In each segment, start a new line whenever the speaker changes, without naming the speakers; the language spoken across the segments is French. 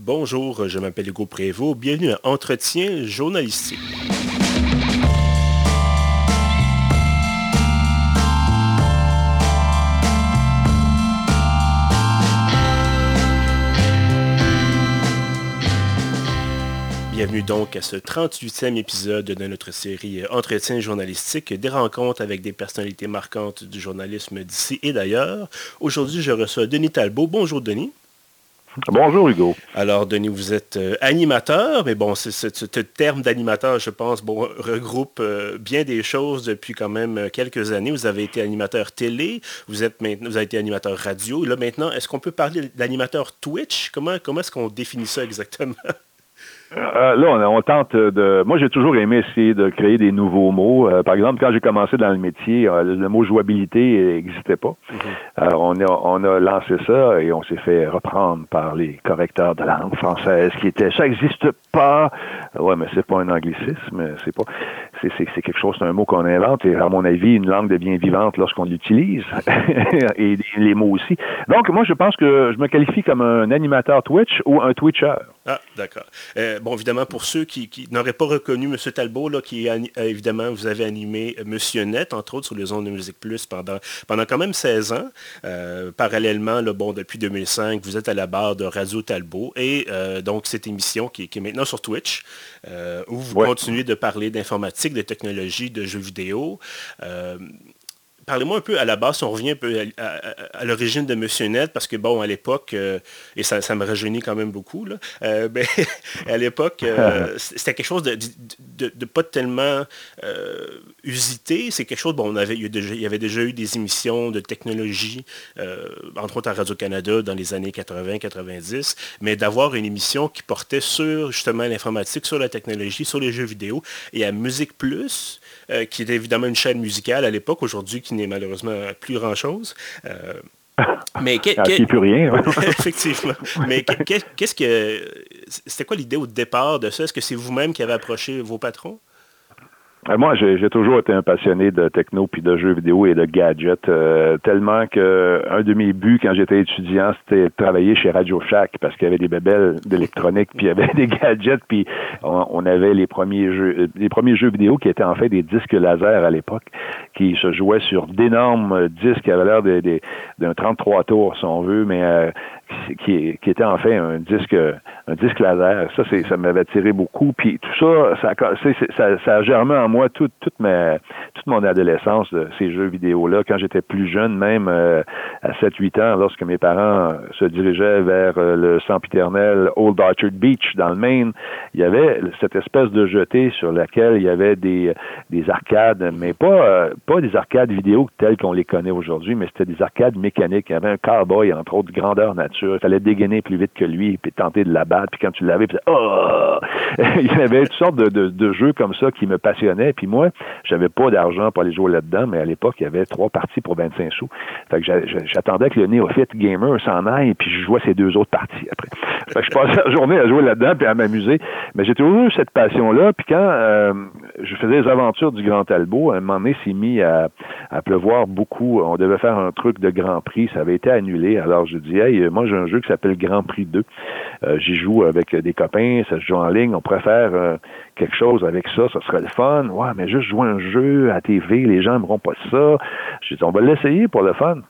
Bonjour, je m'appelle Hugo Prévost. Bienvenue à Entretien journalistique. Bienvenue donc à ce 38e épisode de notre série Entretien journalistique, des rencontres avec des personnalités marquantes du journalisme d'ici et d'ailleurs. Aujourd'hui, je reçois Denis Talbot. Bonjour Denis.
Bonjour Hugo.
Alors Denis, vous êtes euh, animateur, mais bon, ce terme d'animateur, je pense, regroupe euh, bien des choses depuis quand même euh, quelques années. Vous avez été animateur télé, vous êtes avez été animateur radio. Là maintenant, est-ce qu'on peut parler d'animateur Twitch? Comment, comment est-ce qu'on définit ça exactement?
Euh, là, on, tente de. Moi, j'ai toujours aimé essayer de créer des nouveaux mots. Euh, par exemple, quand j'ai commencé dans le métier, euh, le mot jouabilité n'existait pas. Mhm. on, a, on a lancé ça et on s'est fait reprendre par les correcteurs de langue française qui étaient ça n'existe pas. Ouais, mais c'est pas un anglicisme, c'est pas. C'est, c'est, quelque chose, c'est un mot qu'on invente et à mon avis, une langue devient vivante lorsqu'on l'utilise et les mots aussi. Donc, moi, je pense que je me qualifie comme un animateur Twitch ou un Twitcher.
Ah, d'accord. Euh, bon, évidemment, pour ceux qui, n'auraient pas reconnu M. Talbot, là, qui, euh, évidemment, vous avez animé euh, Monsieur Net, entre autres, sur les ondes de Musique Plus pendant, pendant quand même 16 ans. parallèlement, là, bon, depuis 2005, vous êtes à la barre de Radio Talbot. Et donc, cette émission qui, est maintenant sur Twitch, où vous continuez de parler d'informatique, de technologie, de jeux vidéo parlez-moi un peu à la base, si on revient un peu à, l'origine de Monsieur Net, parce que bon, à l'époque, euh, et ça, me rajeunit quand même beaucoup, là, euh, ben, à l'époque, euh, c'était quelque chose de, pas tellement usité. C'est quelque chose, bon, on avait, il, y avait déjà eu des émissions de technologie, entre autres à Radio-Canada dans les années 80-90, mais d'avoir une émission qui portait sur justement l'informatique, sur la technologie, sur les jeux vidéo, et à Musique Plus, qui était évidemment une chaîne musicale à l'époque, aujourd'hui qui n'est malheureusement plus grand-chose. Euh,
mais ah, plus rien.
effectivement. Mais qu'est-ce que c'était quoi l'idée au départ de ça? Est-ce que c'est vous-même qui avez approché vos patrons?
Moi, j'ai toujours été un passionné de techno puis de jeux vidéo et de gadgets, euh, tellement que un de mes buts quand j'étais étudiant, c'était de travailler chez Radio Shack parce qu'il y avait des bébelles d'électronique, puis il y avait des gadgets, puis on, avait les premiers jeux, euh, les premiers jeux vidéo qui étaient en fait des disques laser à l'époque, qui se jouaient sur d'énormes disques qui avaient l'air d'un 33 tours, si on veut, mais qui, qui, était en fait un disque un disque laser. Ça, ça m'avait attiré beaucoup. Puis tout ça, ça, ça, ça a germé en moi toute, toute, ma, toute mon adolescence de ces jeux vidéo-là. Quand j'étais plus jeune, même euh, à 7-8 ans, lorsque mes parents se dirigeaient vers euh, le sempiternel Old Orchard Beach dans le Maine, il y avait cette espèce de jetée sur laquelle il y avait des, des arcades, mais pas, pas des arcades vidéo telles qu'on les connaît aujourd'hui, mais c'était des arcades mécaniques. Il y avait un cowboy, entre autres, grandeur nature il fallait dégainer plus vite que lui, puis tenter de la battre. Puis quand tu l'avais, puis oh! il y avait toutes sortes de, jeux comme ça qui me passionnaient. Puis moi, j'avais pas d'argent pour aller jouer là-dedans, mais à l'époque, il y avait trois parties pour 25 sous. Fait que j'attendais que le néophyte gamer s'en aille, puis je jouais ces deux autres parties après. Fait que je passais la journée à jouer là-dedans, puis à m'amuser. Mais j'ai toujours eu cette passion-là. Puis quand euh, je faisais les aventures du Grand Talbot, un moment donné, s'est mis à, à pleuvoir beaucoup. On devait faire un truc de Grand Prix. Ça avait été annulé. Alors je dis, hey, moi, j'ai un jeu qui s'appelle Grand Prix 2. Euh, j'y joue avec des copains, ça se joue en ligne. On préfère euh, quelque chose avec ça, ça serait le fun. Ouais, mais juste jouer un jeu à TV, les gens n'aimeront pas ça. Je dis, on va l'essayer pour le fun.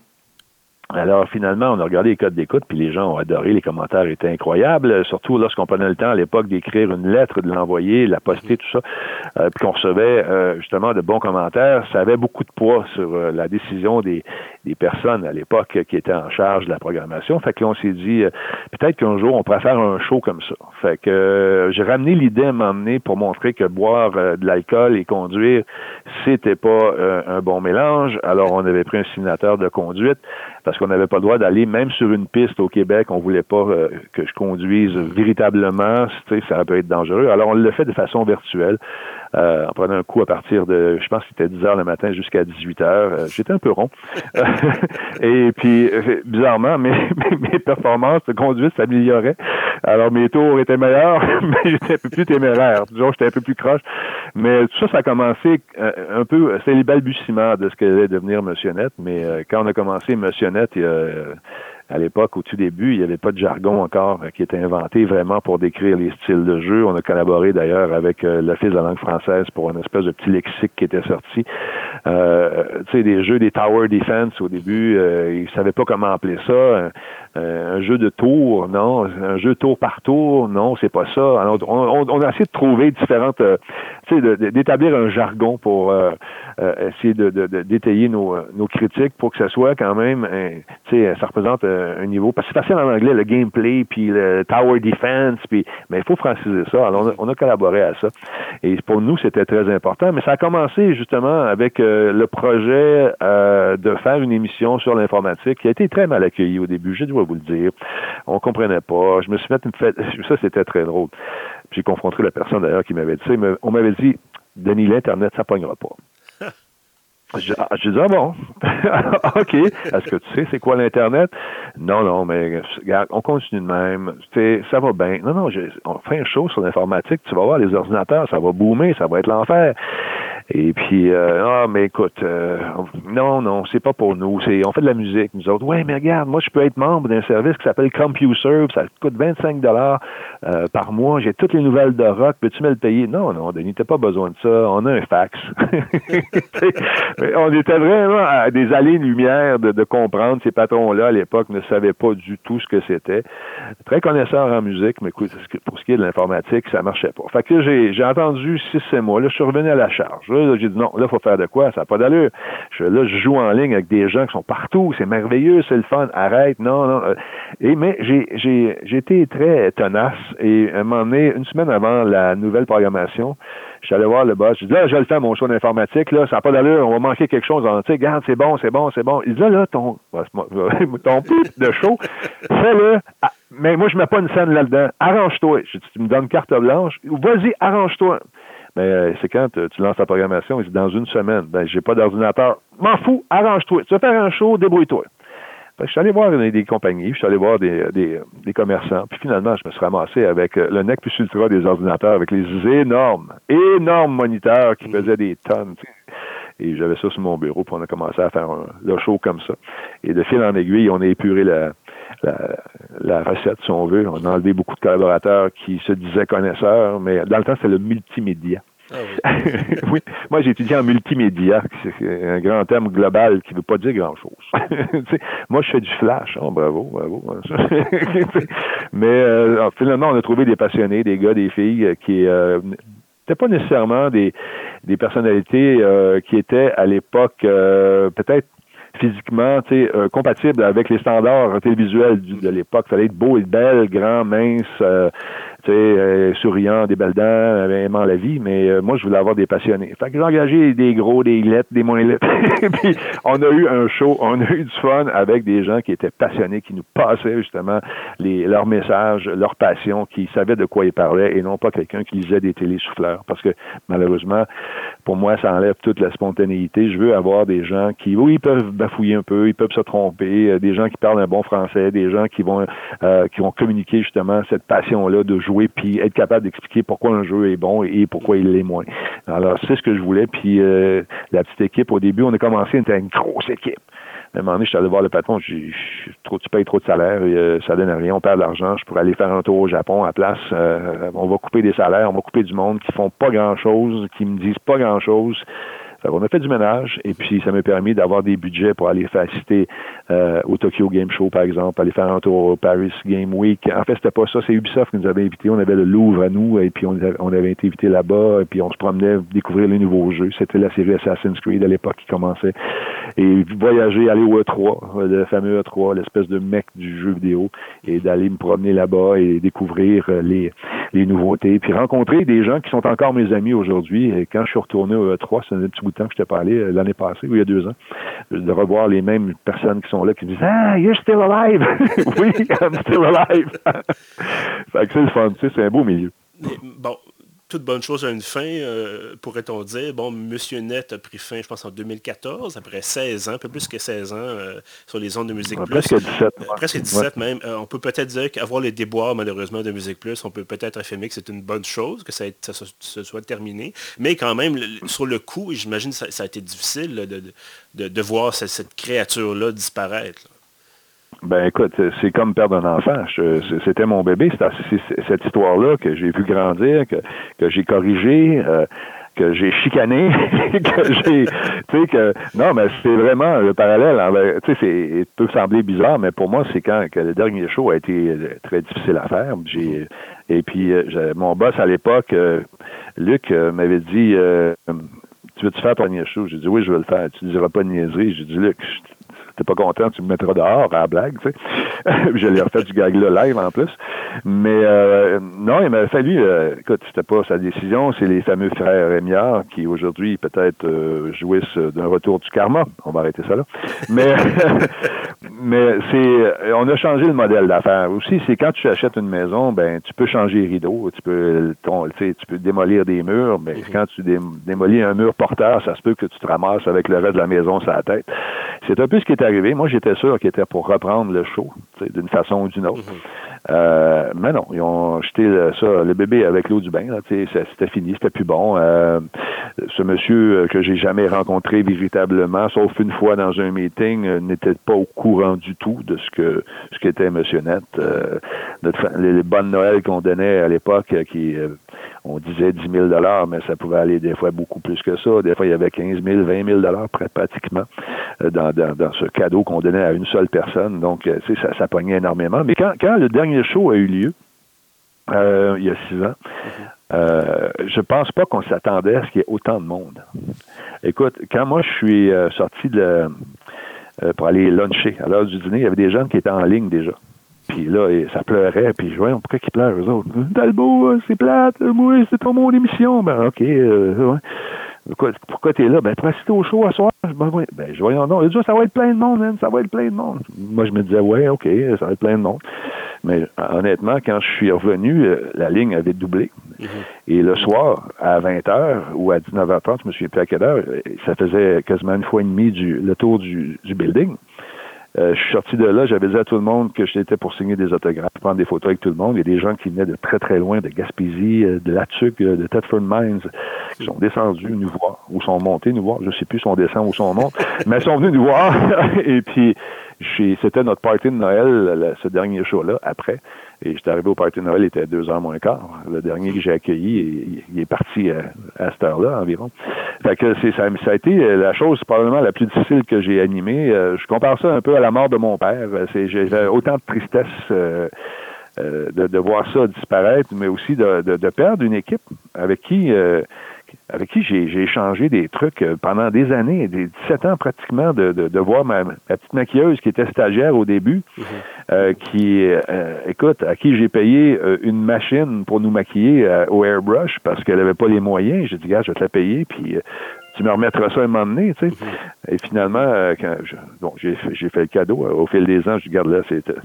Alors finalement, on a regardé les codes d'écoute, puis les gens ont adoré, les commentaires étaient incroyables, surtout lorsqu'on prenait le temps à l'époque d'écrire une lettre, de l'envoyer, la poster, tout ça, euh, puis qu'on recevait euh, justement de bons commentaires. Ça avait beaucoup de poids sur euh, la décision des, des personnes à l'époque qui étaient en charge de la programmation. Fait que là, on s'est dit, peut-être qu'un jour, on pourrait faire un show comme ça. Fait que j'ai ramené l'idée à m'emmener pour montrer que boire de l'alcool et conduire, c'était pas un bon mélange. Alors, on avait pris un simulateur de conduite parce qu'on n'avait pas le droit d'aller même sur une piste au Québec. On voulait pas euh, que je conduise véritablement. Ça peut être dangereux. Alors, on le fait de façon virtuelle. Euh, en prenant un coup à partir de, je pense que c'était 10 heures le matin jusqu'à 18 heures. Euh, j'étais un peu rond. et puis, bizarrement, mes, mes performances de conduite s'amélioraient. Alors, mes tours étaient meilleurs, mais j'étais un peu plus téméraire. Toujours, j'étais un peu plus croche. Mais tout ça, ça a commencé un peu, c'est les balbutiements de ce qu'allait devenir Monsieur Net. Mais quand on a commencé Monsieur Net, il y a à l'époque, au tout début, il n'y avait pas de jargon encore qui était inventé vraiment pour décrire les styles de jeu. On a collaboré d'ailleurs avec l'Office de la langue française pour une espèce de petit lexique qui était sorti. Euh, tu sais, des jeux des tower defense au début, euh, ils savaient pas comment appeler ça. un jeu de tour, non. Un jeu tour par tour, non, c'est pas ça. Alors, on, on, a essayé de trouver différentes, tu sais, d'établir un jargon pour essayer de, d'étayer nos, nos critiques pour que ça soit quand même, tu sais, ça représente un niveau. Parce que c'est facile en anglais, le gameplay, puis le tower defense, puis, mais il faut franciser ça. Alors, on a, collaboré à ça. Et pour nous, c'était très important. Mais ça a commencé justement avec euh, le projet euh, de faire une émission sur l'informatique qui a été très mal accueilli au début, je dois vous le dire. On comprenait pas. Je me suis fait une fête. Ça, c'était très drôle. J'ai confronté la personne d'ailleurs qui m'avait dit. On m'avait dit, Denis, l'Internet, ça pognera pas. J'ai dit, ah bon, OK. Est-ce que tu sais c'est quoi l'Internet? Non, non, mais regarde, on continue de même. Ça va bien. Non, non, on fait un show sur l'informatique. Tu vas voir les ordinateurs, ça va boomer, ça va être l'enfer. Et puis, euh, ah, mais écoute, euh, non, non, c'est pas pour nous. C'est, on fait de la musique, nous autres. Ouais, mais regarde, moi, je peux être membre d'un service qui s'appelle CompuServe. Ça coûte 25 dollars euh, par mois. J'ai toutes les nouvelles de rock. Peux-tu me le payer? Non, non, Denis, t'as pas besoin de ça. On a un fax. on était vraiment à des allées-lumière de, de comprendre. Ces patrons-là, à l'époque, ne savaient pas du tout ce que c'était. Très connaisseurs en musique, mais écoute, pour ce qui est de l'informatique, ça marchait pas. Fait que j'ai, j'ai entendu six, sept mois. Là, je suis revenu à la charge j'ai dit non, là, il faut faire de quoi? Ça n'a pas d'allure. Là, je joue en ligne avec des gens qui sont partout. C'est merveilleux, c'est le fun. Arrête, non, non. Euh. Et, mais j'ai, j'ai, j'ai été très tenace et à un moment donné, une semaine avant la nouvelle programmation, je suis allé voir le boss. Je dis, là, je le fais, mon show d'informatique, là, ça n'a pas d'allure, on va manquer quelque chose. Tu sais, regarde, c'est bon, c'est bon, c'est bon. Il dit, là, là, ton, ton de show, fais-le. Mais moi, je mets pas une scène là-dedans. Arrange-toi. Tu me donnes carte blanche. Vas-y, arrange-toi. Mais euh, c'est quand tu lances ta programmation, il dit dans une semaine, ben j'ai pas d'ordinateur. M'en fous, arrange-toi. Tu veux faire un show, débrouille-toi. je suis allé voir des, compagnies, je suis allé voir des, des, commerçants, puis finalement, je me suis ramassé avec euh, le nec plus ultra des ordinateurs, avec les énormes, énormes moniteurs qui faisaient des tonnes. Et j'avais ça sur mon bureau, puis on a commencé à faire un, le show comme ça. Et de fil en aiguille, on a épuré la, la, recette, si on veut. On a enlevé beaucoup de collaborateurs qui se disaient connaisseurs, mais dans le temps, c'est le multimédia. Ah oui. Moi, j'ai étudié en multimédia, c'est un grand terme global qui ne veut pas dire grand-chose. moi, je fais du flash. Oh, bravo, bravo. Mais euh, finalement, on a trouvé des passionnés, des gars, des filles qui euh, n'étaient pas nécessairement des, des personnalités euh, qui étaient à l'époque peut-être physiquement euh, compatible avec les standards télévisuels de l'époque. Il fallait être beau et belle, grand, mince, euh, euh, souriant, des belles aimant la vie, mais euh, moi, je voulais avoir des passionnés. Fait que j'ai engagé des gros, des lettres, des moins lettres. puis on a eu un show, on a eu du fun avec des gens qui étaient passionnés, qui nous passaient justement leurs messages, leur passion, qui savaient de quoi ils parlaient et non pas quelqu'un qui lisait des télésouffleurs. Parce que malheureusement, pour moi, ça enlève toute la spontanéité. Je veux avoir des gens qui, oui, ils peuvent bafouiller un peu, ils peuvent se tromper, euh, des gens qui parlent un bon français, des gens qui vont, qui vont communiquer justement cette passion-là de jouer puis être capable d'expliquer pourquoi un jeu est bon et pourquoi il l'est moins. Alors, c'est ce que je voulais. Puis euh, la petite équipe, au début, on a commencé, on était une grosse équipe. À un moment donné, je suis allé voir le patron, trop, tu payes trop de salaire, euh, ça donne rien, on perd de l'argent, je pourrais aller faire un tour au Japon à place, euh, on va couper des salaires, on va couper du monde qui font pas grand chose, qui me disent pas grand chose on a fait du ménage et puis ça m'a permis d'avoir des budgets pour aller faire euh, au Tokyo Game Show, par exemple, aller faire un tour au Paris Game Week. En fait, c'était pas ça, c'est Ubisoft qui nous avait invités. On avait le Louvre à nous et puis on avait, été invités là-bas et puis on se promenait découvrir les nouveaux jeux. C'était la série Assassin's Creed à l'époque qui commençait. Et voyager, aller au E3, le fameux E3, l'espèce de mec du jeu vidéo, et d'aller me promener là-bas et découvrir euh, les, les nouveautés, puis rencontrer des gens qui sont encore mes amis aujourd'hui. Quand je suis retourné au E3, c'est un petit bout de temps que je t'ai parlé euh, l'année passée, ou il y a deux ans, de revoir les mêmes personnes qui sont là, qui disent Ah, you're still alive! oui, I'm still alive! fait que c'est le fun, tu sais, c'est un beau milieu.
Toute bonne chose a une fin, euh, pourrait-on dire. Bon, Monsieur Net a pris fin, je pense, en 2014, après 16 ans, un peu plus que 16 ans euh, sur les ondes de Musique Plus.
Presque 17. Euh,
presque 17 même. on peut peut-être dire qu'avoir les déboires, malheureusement, de Musique Plus, on peut peut-être affirmer que c'est une bonne chose, que ça, se soit terminé. Mais quand même, sur le coup, j'imagine que ça, a été difficile de, voir cette, créature-là disparaître.
Ben écoute, c'est comme perdre un enfant. C'était mon bébé. C'est cette histoire-là que j'ai vu grandir, que, que j'ai corrigé. Euh, que j'ai chicané, que j'ai, tu sais que non, mais c'est vraiment le parallèle. Tu sais, c'est peut sembler bizarre, mais pour moi, c'est quand que le dernier show a été très difficile à faire. J'ai et puis euh, mon boss à l'époque, euh, Luc m'avait dit, tu veux-tu faire ton dernier show J'ai dit oui, je veux le faire. Tu ne diras pas de niaiserie. J'ai dit Luc, t'es pas content, tu me mettras dehors à la blague, tu sais. je l'ai refait du gag là live en plus. Mais euh, non, il m'a fallu, euh, écoute, c'était pas sa décision, c'est les fameux frères Rémiard qui aujourd'hui peut-être euh, jouissent d'un retour du karma. On va arrêter ça là. Mais mais c'est on a changé le modèle d'affaires. Aussi, c'est quand tu achètes une maison, ben tu peux changer les rideaux, tu peux ton, tu peux démolir des murs, mais quand tu démolis un mur porteur, ça se peut que tu te ramasses avec le reste de la maison sur la tête. C'est un peu ce qui est Moi, j'étais sûr qu'il était pour reprendre le show, d'une façon ou d'une autre. Mhm. Euh, mais non, ils ont jeté ça, le bébé avec l'eau du bain. C'était fini, c'était plus bon. Euh, ce monsieur euh, que j'ai jamais rencontré véritablement, sauf une fois dans un meeting, n'était pas au courant du tout de ce que ce qu'était Monsieur Net. les, bonnes Noël qu'on donnait à l'époque, qui on disait 10 000 mais ça pouvait aller des fois beaucoup plus que ça. Des fois, il y avait 15 000, 20 000 pratiquement dans, dans, ce cadeau qu'on donnait à une seule personne. Donc, ça, ça pognait énormément. Mais quand, quand le dernier show a eu lieu, euh, il y a six ans. Euh, je pense pas qu'on s'attendait à ce qu'il y ait autant de monde. Écoute, quand moi je suis euh, sorti de, pour aller luncher à l'heure du dîner, il y avait des gens qui étaient en ligne déjà. Puis là, ça pleurait, puis je voyais pourquoi ils pleurent, eux autres. Talbot, c'est plate, moi, c'est pas mon émission. Ben, OK, ouais. Pourquoi, pourquoi tu es là? Ben, pour assister au show à soir. Ben, ben je voyais non. Il dit, ça va être plein de monde, hein, ça va être plein de monde. Moi, je me disais, ouais, OK, ça va être plein de monde. Mais honnêtement, quand je suis revenu, euh, la ligne avait doublé. Mhm. Et le soir, à 20h ou à 19h30, je me souviens plus à quelle heure, ça faisait quasiment une fois et demie du, le tour du, du building. Euh, je suis sorti de là, j'avais dit à tout le monde que j'étais pour signer des autographes, prendre des photos avec tout le monde. Il y a des gens qui venaient de très très loin, de Gaspésie, euh, de Latuc, de Thetford Mines, qui sont descendus nous voir, ou sont montés nous voir, je sais plus si on descend ou si on monte, mais ils sont venus nous voir. et puis c'était notre party de Noël, ce dernier show-là, après. Et j'étais arrivé au party de Noël, il était deux heures moins quart. Le dernier que j'ai accueilli, il, est parti à, cette heure-là environ. Fait que c'est, ça, a été la chose probablement la plus difficile que j'ai animée. Euh, je compare ça un peu à la mort de mon père. J'ai autant de tristesse euh, euh, de, voir ça disparaître, mais aussi de perdre une équipe avec qui avec qui j'ai échangé des trucs euh, pendant des années, des 17 ans pratiquement, de, de, voir ma, petite maquilleuse qui était stagiaire au début, mhm. euh, qui, euh, écoute, à qui j'ai payé une machine pour nous maquiller au airbrush parce qu'elle avait pas les moyens. J'ai dit, gars, je vais te la payer, puis tu me remettras ça un moment donné, tu sais. Mhm. Et finalement, quand bon, j'ai fait le cadeau au fil des ans, je dis, regarde là,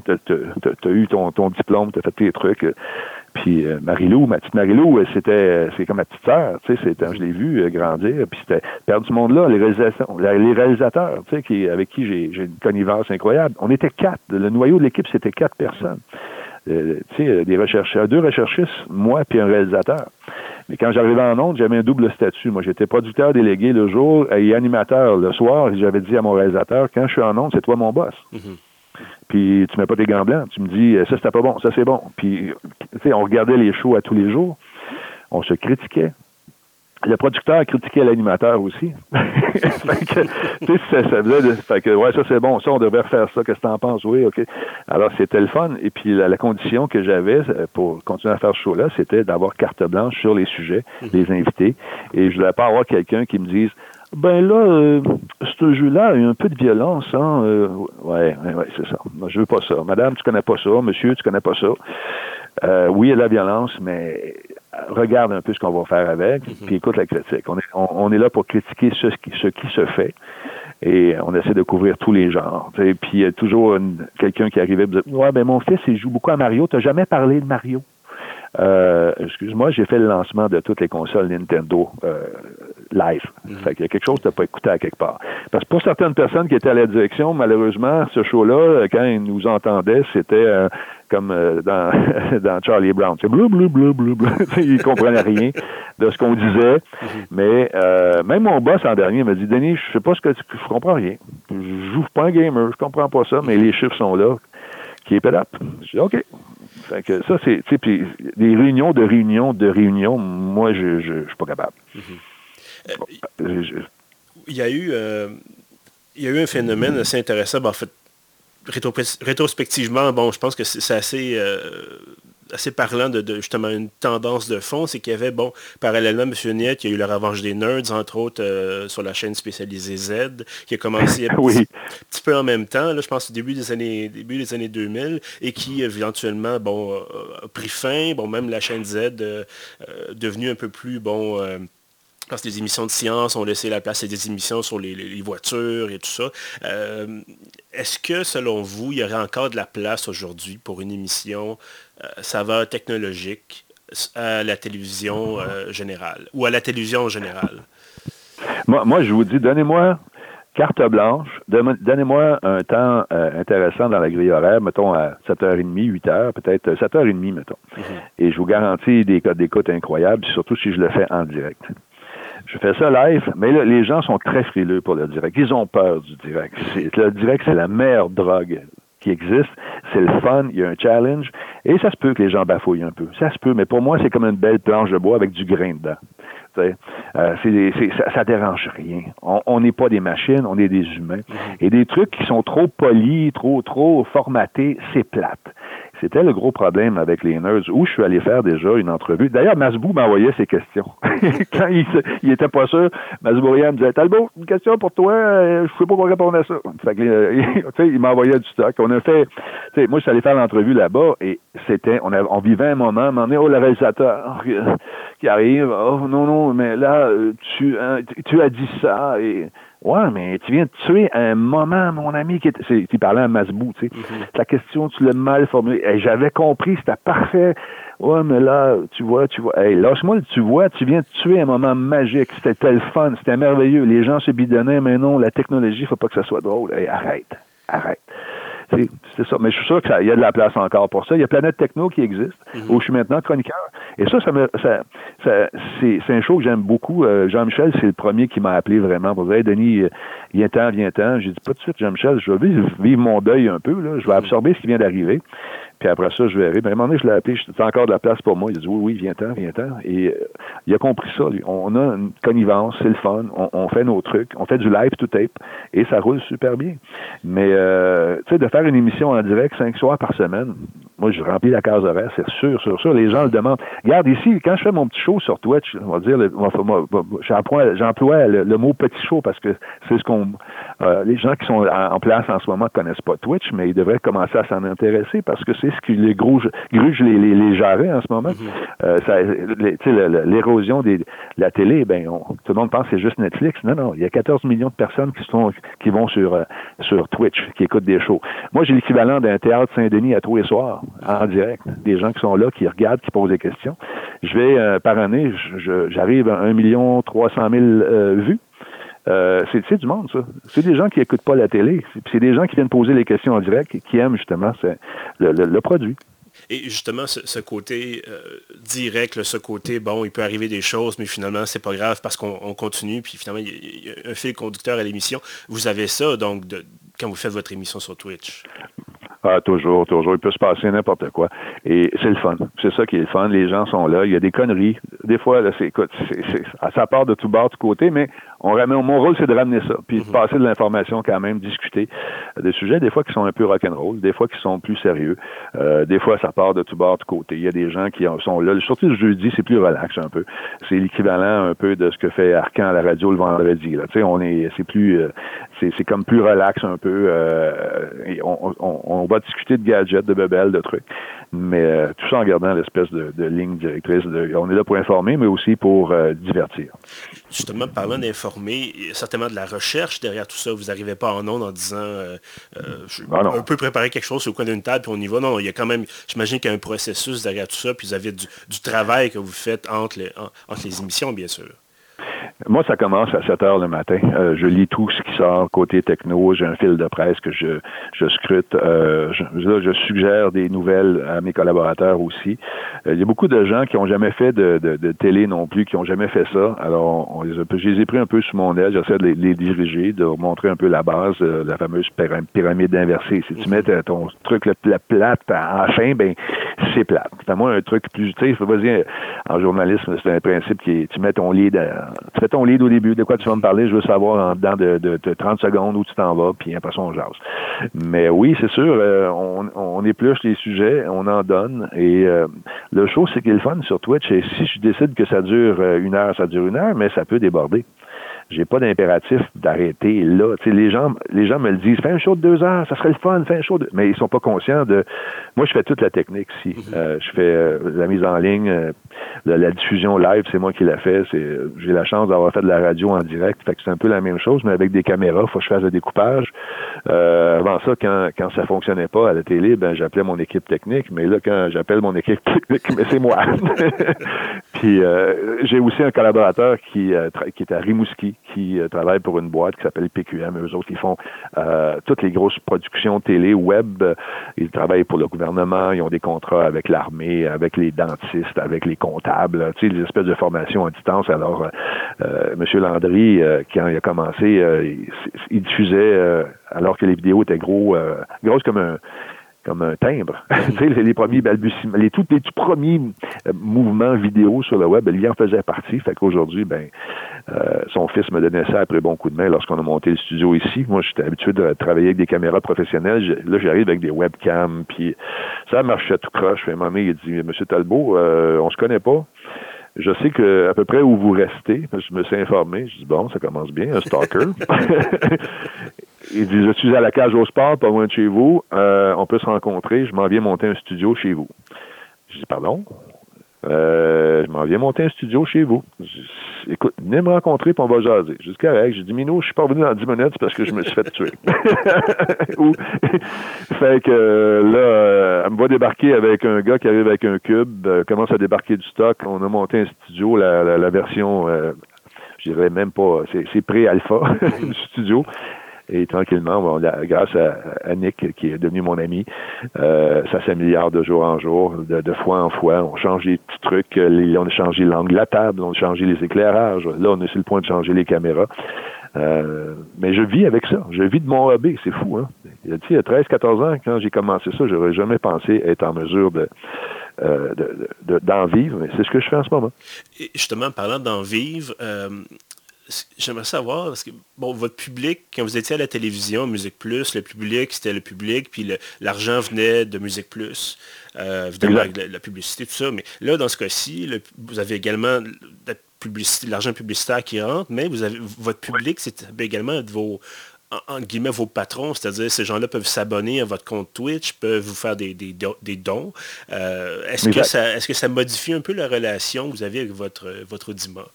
t'as as eu ton, ton diplôme, t'as fait tes trucs. Puis euh, Marilou, ma petite Marilou, euh, c'était euh, c'est comme ma petite sœur, tu sais, je l'ai vu grandir, puis c'était perdre du monde là, les réalisations, les réalisateurs, tu sais, qui, avec qui j'ai, j'ai une connivence incroyable. On était quatre, le noyau de l'équipe c'était quatre personnes. tu sais, des rechercheurs, deux recherchistes, moi puis un réalisateur. Mais quand j'arrivais en onde, j'avais un double statut. Moi, j'étais producteur délégué le jour et animateur le soir. J'avais dit à mon réalisateur, quand je suis en onde, c'est toi mon boss. Mm-hmm puis tu mets pas tes gants blancs. Tu me dis, ça, c'était pas bon, ça, c'est bon. Puis, tu sais, on regardait les shows à tous les jours. On se critiquait. Le producteur critiquait l'animateur aussi. fait que, tu sais, ça, faisait de, fait que, ouais, ça c'est bon, ça, on devrait refaire ça, qu'est-ce que t'en penses? Oui, OK. Alors, c'était le fun. Et puis, la, condition que j'avais euh, pour continuer à faire ce show-là, c'était d'avoir carte blanche sur les sujets, mm-hmm. les invités. Et je voulais pas avoir quelqu'un qui me dise, ben là, euh, ce jeu-là a eu un peu de violence, hein. Euh, ouais, ouais, c'est ça. Moi, je veux pas ça. Madame, tu connais pas ça. Monsieur, tu connais pas ça. Euh, oui, il y a de la violence, mais regarde un peu ce qu'on va faire avec, mhm. puis écoute la critique. On est, on, est là pour critiquer ce qui, ce qui se fait et on essaie de couvrir tous les genres. Et puis il y a toujours quelqu'un qui arrivait et me Ouais, ben mon fils, il joue beaucoup à Mario. Tu jamais parlé de Mario? Euh, excuse-moi, j'ai fait le lancement de toutes les consoles Nintendo euh, live. Mhm. Fait qu'il y a quelque chose que tu pas écouté à quelque part. Parce que pour certaines personnes qui étaient à la direction, malheureusement, ce show-là, quand ils nous entendaient, c'était comme dans, dans Charlie Brown. C'est bleu, bleu, bleu, bleu, bleu. il comprenait rien de ce qu'on disait. Mhm. Mais même mon boss en dernier m'a dit, Denis, je sais pas ce que tu, je comprends rien. Je joue pas un gamer, je comprends pas ça, mais les chiffres sont là. Qui est up. Je dis, OK. Fait que ça, c'est, tu sais, des réunions de réunions de réunions, moi, je, je, suis pas capable.
Mhm. Il y a eu, il y a eu un phénomène assez intéressant. Ben, en fait, rétrospectivement, bon, je pense que c'est assez, euh, assez parlant de, justement une tendance de fond, c'est qu'il y avait, bon, parallèlement, M. Niette, il y a eu la revanche des nerds, entre autres, euh, sur la chaîne spécialisée Z, qui a commencé un petit, peu en même temps, là, je pense au début des années début des années 2000, et qui éventuellement, bon, a pris fin, bon, même la chaîne Z euh, devenue un peu plus, bon, parce que les émissions de science ont laissé la place à des émissions sur les, voitures et tout ça. Euh, est-ce que, selon vous, il y aurait encore de la place aujourd'hui pour une émission euh, saveur technologique à la télévision euh, générale ou à la télévision en général?
Moi, moi, je vous dis, donnez-moi carte blanche, donnez-moi un temps intéressant dans la grille horaire, mettons à 7h30, 8h, peut-être 7h30, mettons. Mm-hmm. Et je vous garantis des codes d'écoute incroyables, surtout si je le fais en direct. Je fais ça live, mais là, les gens sont très frileux pour le direct. Ils ont peur du direct. Le direct, c'est la meilleure drogue qui existe. C'est le fun, il y a un challenge, et ça se peut que les gens bafouillent un peu. Ça se peut, mais pour moi, c'est comme une belle planche de bois avec du grain dedans. Euh, ça, ça dérange rien. On n'est pas des machines, on est des humains. Mm-hmm. Et des trucs qui sont trop polis, trop, trop formatés, c'est plate. C'était le gros problème avec les nerds, où je suis allé faire déjà une entrevue. D'ailleurs, Masbou m'envoyait ses questions. Quand il, il était pas sûr, Masbourian me disait Talbot, une question pour toi, euh, je sais pas comment répondre à ça. Fait que, euh, il m'envoyait du stock. On a fait, moi, je suis allé faire l'entrevue là-bas et c'était, on, on vivait un moment, on est oh, le réalisateur qui arrive, oh non, non, mais là, tu, hein, tu as dit ça et Ouais, mais tu viens de tuer un moment, mon ami, qui était, tu parlais à Masbou, tu sais. Mm-hmm. Ta question, tu l'as mal formulée. J'avais compris, c'était parfait. Ouais, mais là, tu vois, tu vois. Hey, lâche-moi tu vois, tu viens de tuer un moment magique. C'était tel fun, c'était merveilleux. Les gens se bidonnaient, mais non, la technologie, faut pas que ça soit drôle. Hey, arrête, arrête. C'est ça. Mais je suis sûr qu'il y a de la place encore pour ça. Il y a Planète Techno qui existe, mhm. où je suis maintenant chroniqueur. Et ça, ça, me, ça, c'est, un show que j'aime beaucoup. Euh, Jean-Michel, c'est le premier qui m'a appelé vraiment pour dire hey, Denis, euh, viens-t'en, viens-t'en. J'ai dit pas de suite, Jean-Michel, je vais vivre, mon deuil un peu. Là. Je vais mhm. absorber ce qui vient d'arriver. Puis après ça, je verrai. Mais à un moment donné, je l'ai appelé, encore de la place pour moi. Il a dit oui, oui, viens-t'en, viens-t'en. Et euh, il a compris ça, lui. On a une connivence, c'est le fun. On, fait nos trucs. On fait du live to tape. Et ça roule super bien. Mais, euh, tu sais, de faire une émission en direct cinq soirs par semaine, moi, je remplis la case horaire, c'est sûr, sûr, sûr. Les gens le demandent. Regarde ici, quand je fais mon petit show sur Twitch, on va dire, j'emploie le, mot petit show parce que c'est ce qu'on. Euh, les gens qui sont en, place en ce moment ne connaissent pas Twitch, mais ils devraient commencer à s'en intéresser parce que c'est ce qui les gros gruge les, les, les jarrets en ce moment. Mm-hmm. euh, l'érosion de la télé, ben, tout le monde pense que c'est juste Netflix. Non, non, il y a 14 millions de personnes qui sont qui vont sur euh, sur Twitch, qui écoutent des shows. Moi, j'ai l'équivalent d'un théâtre Saint-Denis à tous les soirs en direct. Des gens qui sont là, qui regardent, qui posent des questions. Je vais, euh, par année, j'arrive à 1 million 300 000 euh, vues. Euh, c'est du monde, ça. C'est des gens qui n'écoutent pas la télé. C'est des gens qui viennent poser les questions en direct et qui aiment justement le, produit.
Et justement, ce, côté direct, ce côté, bon, il peut arriver des choses, mais finalement, c'est pas grave parce qu'on continue, puis finalement, il y, a un fil conducteur à l'émission. Vous avez ça, donc, quand vous faites votre émission sur Twitch?
Ah, toujours, toujours. Il peut se passer n'importe quoi. Et c'est le fun. C'est ça qui est le fun. Les gens sont là. Il y a des conneries. Des fois, là, c'est, écoute, c'est, ça part de tout bord, de côté, mais on ramène, mon rôle, c'est de ramener ça. Puis de mhm. passer de l'information quand même, discuter des sujets, des fois qui sont un peu rock'n'roll, des fois qui sont plus sérieux. Euh, des fois, ça part de tout bord, de côté. Il y a des gens qui sont là. Surtout le jeudi, c'est plus relax un peu. C'est l'équivalent un peu de ce que fait Arcan à la radio le vendredi. Là. Tu sais, on est, c'est plus, euh, c'est, c'est comme plus relax un peu. Euh, et on, on, on va discuter de gadgets, de bebelles, de trucs. Mais euh, tout ça en gardant l'espèce de, ligne directrice. on est là pour informer, mais aussi pour euh, divertir.
Justement, parlant d'informer, certainement de la recherche derrière tout ça. Vous n'arrivez pas en ondes en disant euh, je, ah on peut préparer quelque chose au coin d'une table, puis on y va. Non, il y a quand même, j'imagine qu'il y a un processus derrière tout ça, puis vous avez du, travail que vous faites entre les, entre les émissions, bien sûr.
Moi, ça commence à 7 heures le matin. Euh, je lis tout ce qui sort côté techno. J'ai un fil de presse que je, je scrute. Euh, je, je, suggère des nouvelles à mes collaborateurs aussi. Euh, il y a beaucoup de gens qui n'ont jamais fait de, de, de, télé non plus, qui n'ont jamais fait ça. Alors, on les a, je les ai pris un peu sous mon aile. J'essaie de les, diriger, de montrer un peu la base, la fameuse pyramide inversée. Si tu mets ton truc la plate à la fin, ben c'est plate. Fais-moi un truc plus, tu sais, vas-y, en journalisme, c'est un principe qui est, tu mets ton lead, tu fais ton lead au début, de quoi tu vas me parler, je veux savoir en dedans de, de, 30 secondes où tu t'en vas, puis après ça, on jase. Mais oui, c'est sûr, euh, on, on épluche les sujets, on en donne, et euh, le show, c'est qu'il est le fun sur Twitch, et si je décide que ça dure euh, une heure, ça dure une heure, mais ça peut déborder j'ai pas d'impératif d'arrêter là. Tu sais, les gens, les gens me le disent, fais un show de deux heures, ça serait le fun, fais un show de... Mais ils sont pas conscients de... Moi, je fais toute la technique ici. Mhm. Euh, je fais euh, la mise en ligne, euh, la, diffusion live, c'est moi qui la fait. C'est, j'ai la chance d'avoir fait de la radio en direct, fait que c'est un peu la même chose, mais avec des caméras, faut que je fasse le découpage. avant ça, quand, quand ça fonctionnait pas à la télé, ben j'appelais mon équipe technique, mais là, quand j'appelle mon équipe technique, mais c'est moi. Puis j'ai aussi un collaborateur qui, qui est à Rimouski, qui euh, travaillent pour une boîte qui s'appelle PQM. Eux autres, ils font euh, toutes les grosses productions télé, web. Ils travaillent pour le gouvernement. Ils ont des contrats avec l'armée, avec les dentistes, avec les comptables. Tu sais, les espèces de formations à distance. Alors, euh, M. Landry, quand il a commencé, il, diffusait, alors que les vidéos étaient gros, grosses comme un comme un timbre. tu sais, les premiers balbutiements, les tout, les tout premiers euh, mouvements vidéo sur le web, il en faisait partie. Fait qu'aujourd'hui, ben, euh, son fils me donnait ça après bon coup de main lorsqu'on a monté le studio ici. Moi, j'étais habitué de travailler avec des caméras professionnelles. là, j'arrive avec des webcams, puis ça marchait tout croche. Fait, mamie, il dit, Monsieur Talbot, euh, on se connaît pas. Je sais que à peu près où vous restez, je me suis informé. Je dis bon, ça commence bien, un stalker. Il dit Je suis à la cage au sport, pas loin de chez vous? Euh, on peut se rencontrer. Je m'en viens monter un studio chez vous. Je dis Pardon? Euh, je m'en viens monter un studio chez vous. écoute, venez me rencontrer puis on va jaser. Dis correct. J'ai dit Minou, je suis pas revenu dans 10 minutes parce que je me suis fait tuer. fait que là, euh, elle me voit débarquer avec un gars qui arrive avec un cube, commence à débarquer du stock. On a monté un studio, la, la, version je dirais même pas, c'est pré-alpha du studio. Et tranquillement, grâce à, Nick, qui est devenu mon ami, euh, ça s'améliore de jour en jour, de, fois en fois. On change les petits trucs. Les, on a changé l'angle de la table, on a changé les éclairages. Là, on est sur le point de changer les caméras. Euh, mais je vis avec ça. Je vis de mon hobby. C'est fou, hein? Il y a 13-14 ans, quand j'ai commencé ça, j'aurais jamais pensé être en mesure de, euh, d'en vivre, mais c'est ce que je fais en ce moment.
Et justement, parlant d'en vivre, euh, j'aimerais savoir, parce que bon, votre public, quand vous étiez à la télévision, Musique Plus, le public, c'était le public, puis l'argent venait de Musique Plus, euh, évidemment avec la, publicité, tout ça. Mais là, dans ce cas-ci, vous avez également l'argent publicitaire qui rentre, mais vous avez votre public, c'est également vos entre guillemets, vos patrons, c'est-à-dire ces gens-là peuvent s'abonner à votre compte Twitch, peuvent vous faire des, des, dons. Euh, est-ce, que ça, est-ce que ça modifie un peu la relation que vous avez avec votre, votre audimat?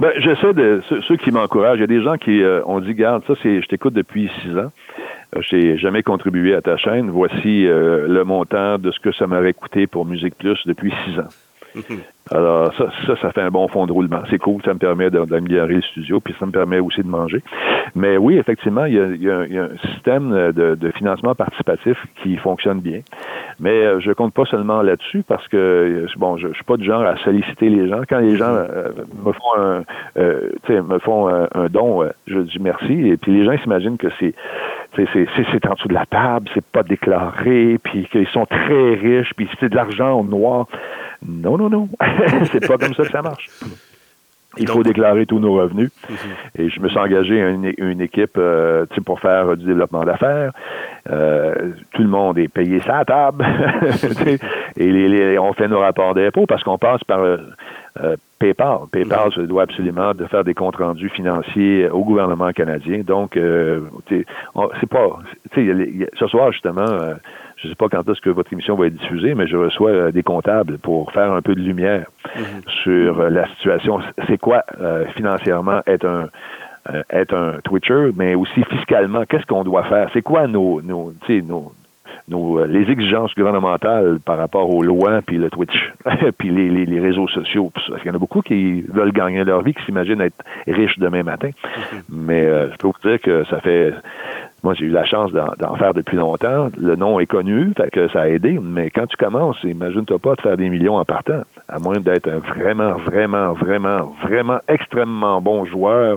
Ben, j'essaie de ceux, qui m'encouragent. Il y a des gens qui euh, ont dit, garde, ça, c'est, je t'écoute depuis six ans. Euh, j'ai jamais contribué à ta chaîne. Voici euh, le montant de ce que ça m'aurait coûté pour Musique Plus depuis six ans. Alors, ça, ça, ça fait un bon fond de roulement. C'est cool, ça me permet d'améliorer le studio, puis ça me permet aussi de manger. Mais oui, effectivement, il y a, il y a, il y a un système de, de, financement participatif qui fonctionne bien. Mais euh, je compte pas seulement là-dessus parce que, euh, bon, je, je suis pas du genre à solliciter les gens. Quand les gens euh, me font un, euh, me font un, don, je dis merci. Et puis les gens s'imaginent que c'est c'est en dessous de la table, c'est pas déclaré, puis qu'ils sont très riches, puis c'est de l'argent au noir. Non, non, non. c'est pas comme ça que ça marche. Il faut déclarer tous nos revenus. Mhm. Et je me suis engagé à une, équipe euh, pour faire du développement d'affaires. Euh, tout le monde est payé sa table. et on fait nos rapports d'impôts parce qu'on passe par euh, PayPal. PayPal se doit absolument de faire des comptes rendus financiers au gouvernement canadien. Donc, c'est pas... Ce soir, justement je ne sais pas quand est-ce que votre émission va être diffusée, mais je reçois euh, des comptables pour faire un peu de lumière mm-hmm. sur euh, la situation. C'est quoi euh, financièrement être un être un Twitcher, mais aussi fiscalement, qu'est-ce qu'on doit faire? C'est quoi nos, nos, nos nos, les exigences gouvernementales par rapport aux lois, puis le Twitch, puis les, les, les, réseaux sociaux. Parce qu'il y en a beaucoup qui veulent gagner leur vie, qui s'imaginent être riches demain matin. Mm-hmm. Mais je peux vous dire que ça fait moi, j'ai eu la chance d'en faire depuis longtemps. Le nom est connu, fait que ça a aidé. Mais quand tu commences, imagine-toi pas de faire des millions en partant, à moins d'être un vraiment, vraiment, vraiment, vraiment extrêmement bon joueur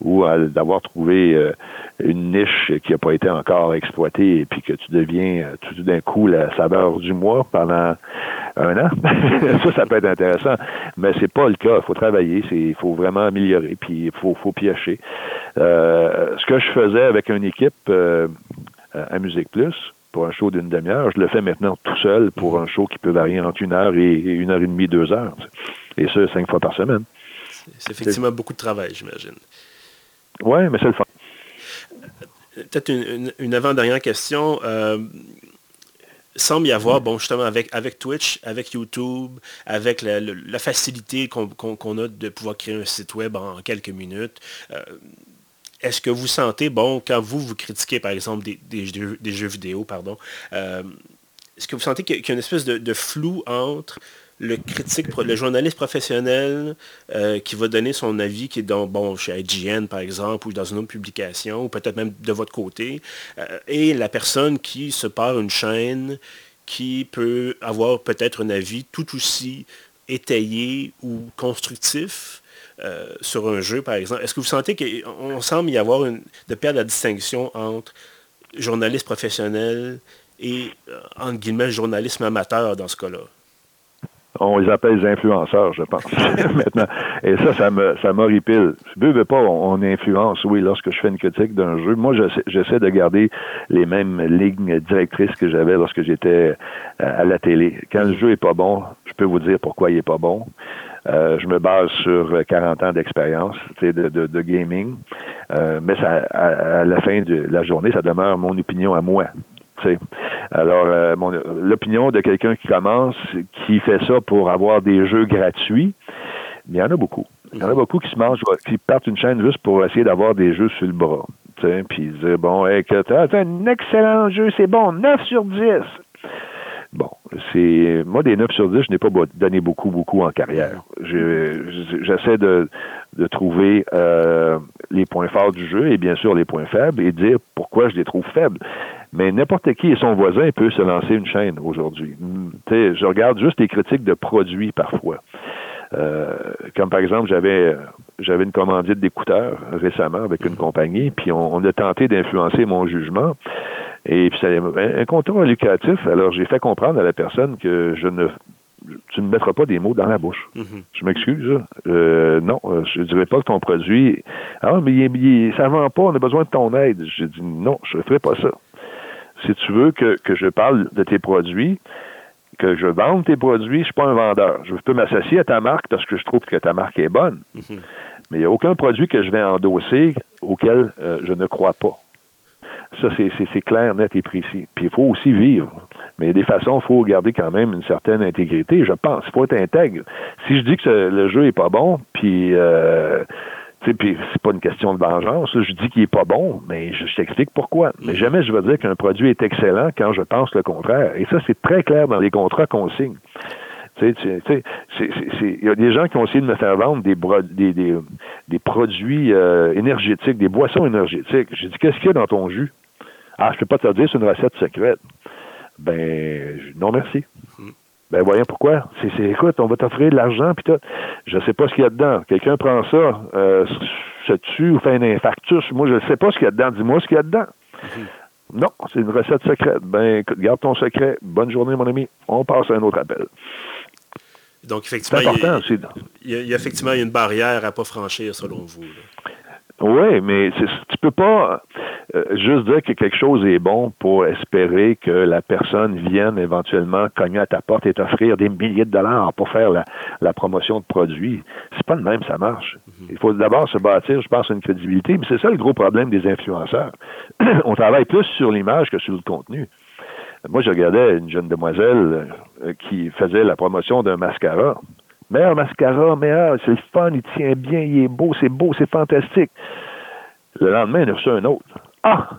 ou d'avoir trouvé euh, une niche qui n'a pas été encore exploitée et puis que tu deviens euh, tout d'un coup la saveur du mois pendant un an. ça, ça peut être intéressant. Mais c'est pas le cas. Il faut travailler, il faut vraiment améliorer, puis il faut, faut piocher. Euh, ce que je faisais avec une équipe euh, à Musique Plus, pour un show d'une demi-heure, je le fais maintenant tout seul pour un show qui peut varier entre une heure et une heure et demie, deux heures. Et ça, cinq fois par semaine.
C'est effectivement beaucoup de travail, j'imagine.
Oui, mais c'est le fun.
Peut-être une, avant-dernière question. Euh, semble y avoir, bon, justement, avec, avec Twitch, avec YouTube, avec la, facilité qu'on a de pouvoir créer un site web en quelques minutes, euh, est-ce que vous sentez, bon, quand vous, vous critiquez, par exemple, des, des, jeux, vidéo, pardon, euh, est-ce que vous sentez qu'il y a une espèce de, flou entre le critique, le journaliste professionnel euh, qui va donner son avis, qui est dans, bon, chez IGN par exemple, ou dans une autre publication, ou peut-être même de votre côté, euh, et la personne qui se part une chaîne qui peut avoir peut-être un avis tout aussi étayé ou constructif euh, sur un jeu, par exemple. Est-ce que vous sentez qu'on semble y avoir une, de perdre la distinction entre journaliste professionnel et, entre guillemets, journalisme amateur dans ce cas-là?
On les appelle les influenceurs, je pense, maintenant. Et ça, ça me ça m'horripile. Je veux pas, on, influence, oui, lorsque je fais une critique d'un jeu. Moi, j'essaie de garder les mêmes lignes directrices que j'avais lorsque j'étais euh, à la télé. Quand le jeu est pas bon, je peux vous dire pourquoi il est pas bon. Euh, je me base sur 40 ans d'expérience de, de, de, gaming, euh, mais à, la fin de la journée, ça demeure mon opinion à moi. Alors, euh, l'opinion de quelqu'un qui commence, qui fait ça pour avoir des jeux gratuits, il y en a beaucoup. Il y en a beaucoup qui se mangent, qui partent une chaîne juste pour essayer d'avoir des jeux sur le bras. Puis dire, bon, hey, c'est un excellent jeu, c'est bon, 9 sur 10. Bon, c'est moi des 9 sur 10, je n'ai pas donné beaucoup, beaucoup en carrière. J'essaie de, de trouver euh, les points forts du jeu et bien sûr les points faibles et dire pourquoi je les trouve faibles. Mais n'importe qui et son voisin peut se lancer une chaîne aujourd'hui. Je regarde juste les critiques de produits parfois. Euh, comme par exemple, j'avais j'avais une commandite d'écouteurs récemment avec une compagnie, puis on a tenté d'influencer mon jugement. Et puis, c'est un contrat lucratif. Alors, j'ai fait comprendre à la personne que je ne tu ne mettras pas des mots dans la bouche. Mm-hmm. Je m'excuse. Euh, non, euh, je ne dirais pas que ton produit. Ah, mais il, il, ça ne vend pas, on a besoin de ton aide. J'ai dit non, je ne ferai pas ça. Si tu veux que, que je parle de tes produits, que je vende tes produits, je ne suis pas un vendeur. Je peux m'associer à ta marque parce que je trouve que ta marque est bonne. Mm-hmm. Mais il n'y a aucun produit que je vais endosser auquel euh, je ne crois pas. Ça, c'est clair, net et précis. Puis il faut aussi vivre. Mais des façons, il faut garder quand même une certaine intégrité, je pense. Il faut être intègre. Si je dis que le jeu est pas bon, puis euh, c'est pas une question de vengeance. Je dis qu'il est pas bon, mais je, t'explique pourquoi. Mais jamais je vais dire qu'un produit est excellent quand je pense le contraire. Et ça, c'est très clair dans les contrats qu'on signe. Il y a des gens qui ont essayé de me faire vendre des, des, des, produits euh, énergétiques, des boissons énergétiques. J'ai dit, qu'est-ce qu'il y a dans ton jus? Ah, je peux pas te dire, c'est une recette secrète. Ben, non, merci. Hmm. Ben, voyons pourquoi. C'est, écoute, on va t'offrir de l'argent, puis tout. Je sais pas ce qu'il y a dedans. Quelqu'un prend ça, euh, se tue ou fait un infarctus. Moi, je ne sais pas ce qu'il y a dedans. Dis-moi ce qu'il y a dedans. Hmm. Non, c'est une recette secrète. Ben, écoute, garde ton secret. Bonne journée, mon ami. On passe à un autre appel.
Donc, effectivement, il, y a, effectivement une barrière à ne pas franchir, selon vous.
Oui, mais tu peux pas euh, juste dire que quelque chose est bon pour espérer que la personne vienne éventuellement cogner à ta porte et t'offrir des milliers de dollars pour faire la, promotion de produits. C'est pas le même, ça marche. Mhm. Il faut d'abord se bâtir, je pense, une crédibilité. Mais c'est ça le gros problème des influenceurs. On travaille plus sur l'image que sur le contenu. Moi, je regardais une jeune demoiselle euh, qui faisait la promotion d'un mascara. Meilleur mascara, meilleur, c'est le fun, il tient bien, il est beau, c'est beau, c'est fantastique. Le lendemain, elle a reçu un autre. Ah,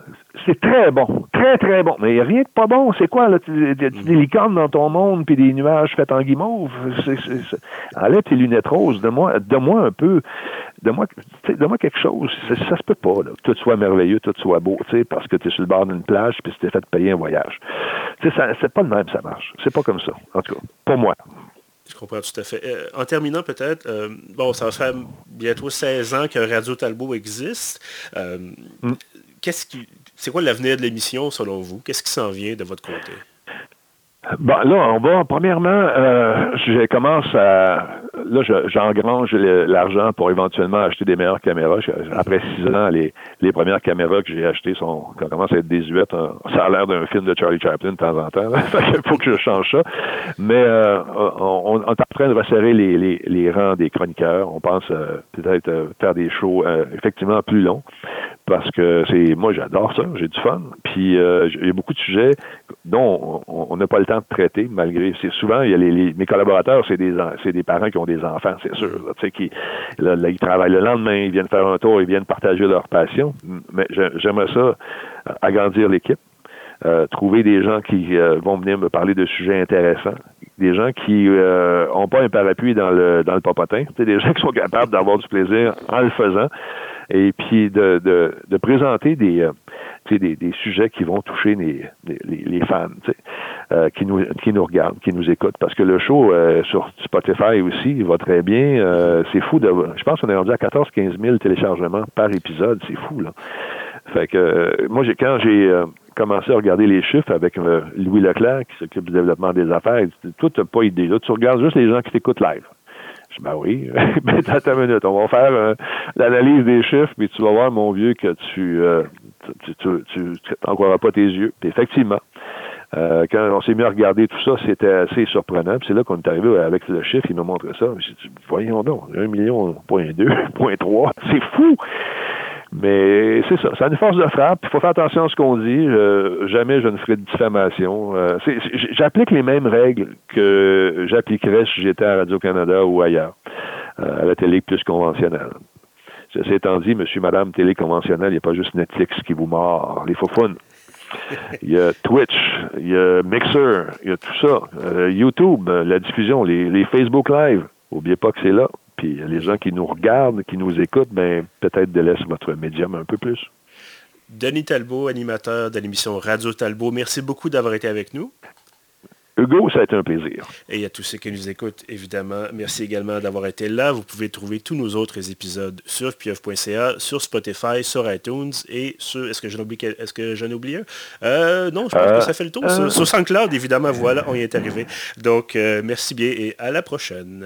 c'est très bon, très très bon. Mais il n'y a rien de pas bon. C'est quoi, là? Des licornes dans ton monde, puis des nuages faits en guimauve? Enlève tes lunettes roses. Donne-moi de moi un peu, donne-moi donne quelque chose. Ça, se peut pas, là. Tout soit merveilleux, tout soit beau, tu sais, parce que tu es sur le bord d'une plage, puis tu t'es fait payer un voyage. Tu sais, c'est pas le même, ça marche. C'est pas comme ça, en tout cas, pour moi.
Je comprends tout à fait. Euh, en terminant peut-être, euh, bon, ça va faire bientôt 16 ans que Radio Talbot existe. Euh, mm. Qu'est-ce qui, c'est quoi l'avenir de l'émission selon vous? Qu'est-ce qui s'en vient de votre côté?
Bon, là, on va, premièrement, je commence à, là, j'engrange l'argent pour éventuellement acheter des meilleures caméras. Après six ans, les, les premières caméras que j'ai achetées sont, commencent à être désuètes. Hein. Ça a l'air d'un film de Charlie Chaplin de temps en temps. Il faut que je change ça. Mais euh, on, est en train de resserrer les, les, les rangs des chroniqueurs. On pense euh, peut-être euh, faire des shows effectivement plus longs parce que c'est moi j'adore ça, j'ai du fun. Puis il y a beaucoup de sujets dont on n'a pas le temps de traiter, malgré. C'est souvent, il y a les, mes collaborateurs, c'est des c'est des parents qui ont des enfants, c'est sûr. sais, qui là, ils travaillent le lendemain, ils viennent faire un tour, ils viennent partager leur passion. Mais j'aimerais ça euh, agrandir l'équipe. Euh, trouver des gens qui euh, vont venir me parler de sujets intéressants, des gens qui n'ont pas un parapluie dans le dans le papotin, des gens qui sont capables d'avoir du plaisir en le faisant, et puis de, de, présenter des, des, des, sujets qui vont toucher les, les fans, euh, qui, nous, qui nous regardent, qui nous écoutent. Parce que le show euh, sur Spotify aussi il va très bien. Euh, c'est fou de. Je pense qu'on est rendu à 14-15 000 téléchargements par épisode. C'est fou, là. Fait que moi, j'ai quand j'ai commencé à regarder les chiffres avec Louis Leclerc, qui s'occupe du développement des affaires, il dit, toi, tu n'as pas idée. Là, tu regardes juste les gens qui t'écoutent live. Je dis, ben oui, mais attends une minute, on va faire l'analyse des chiffres, puis tu vas voir, mon vieux, que tu, tu, tu, tu croiras pas tes yeux. Puis effectivement, euh, quand on s'est mis à regarder tout ça, c'était assez surprenant. c'est là qu'on est arrivé avec le chiffre, il m'a montré ça. J'ai dit, voyons donc, un million, point deux, point trois, c'est fou! Mais c'est ça, c'est une force de frappe. Il faut faire attention à ce qu'on dit. Euh, jamais je ne ferai de diffamation. Euh, j'applique les mêmes règles que j'appliquerais si j'étais à Radio-Canada ou ailleurs, à la télé plus conventionnelle. Ceci étant dit, monsieur, madame, télé conventionnelle, il n'y a pas juste Netflix qui vous mord les faux Il y a Twitch, il y a Mixer, il y a tout ça. Euh, YouTube, la diffusion, les, Facebook Live. N'oubliez pas que c'est là. Puis les gens qui nous regardent, qui nous écoutent, ben, peut-être délaissent votre médium un peu plus.
Denis Talbot, animateur de l'émission Radio Talbot, merci beaucoup d'avoir été avec nous.
Hugo, ça a été un plaisir.
Et à tous ceux qui nous écoutent, évidemment, merci également d'avoir été là. Vous pouvez trouver tous nos autres épisodes sur pieuf.ca, sur Spotify, sur iTunes et sur... Est-ce que j'en oublie, est-ce que j'en oublie un? Euh, non, je pense que ça fait le tour. Sur, euh. SoundCloud, évidemment, voilà, on y est arrivé. Donc, euh, merci bien et à la prochaine.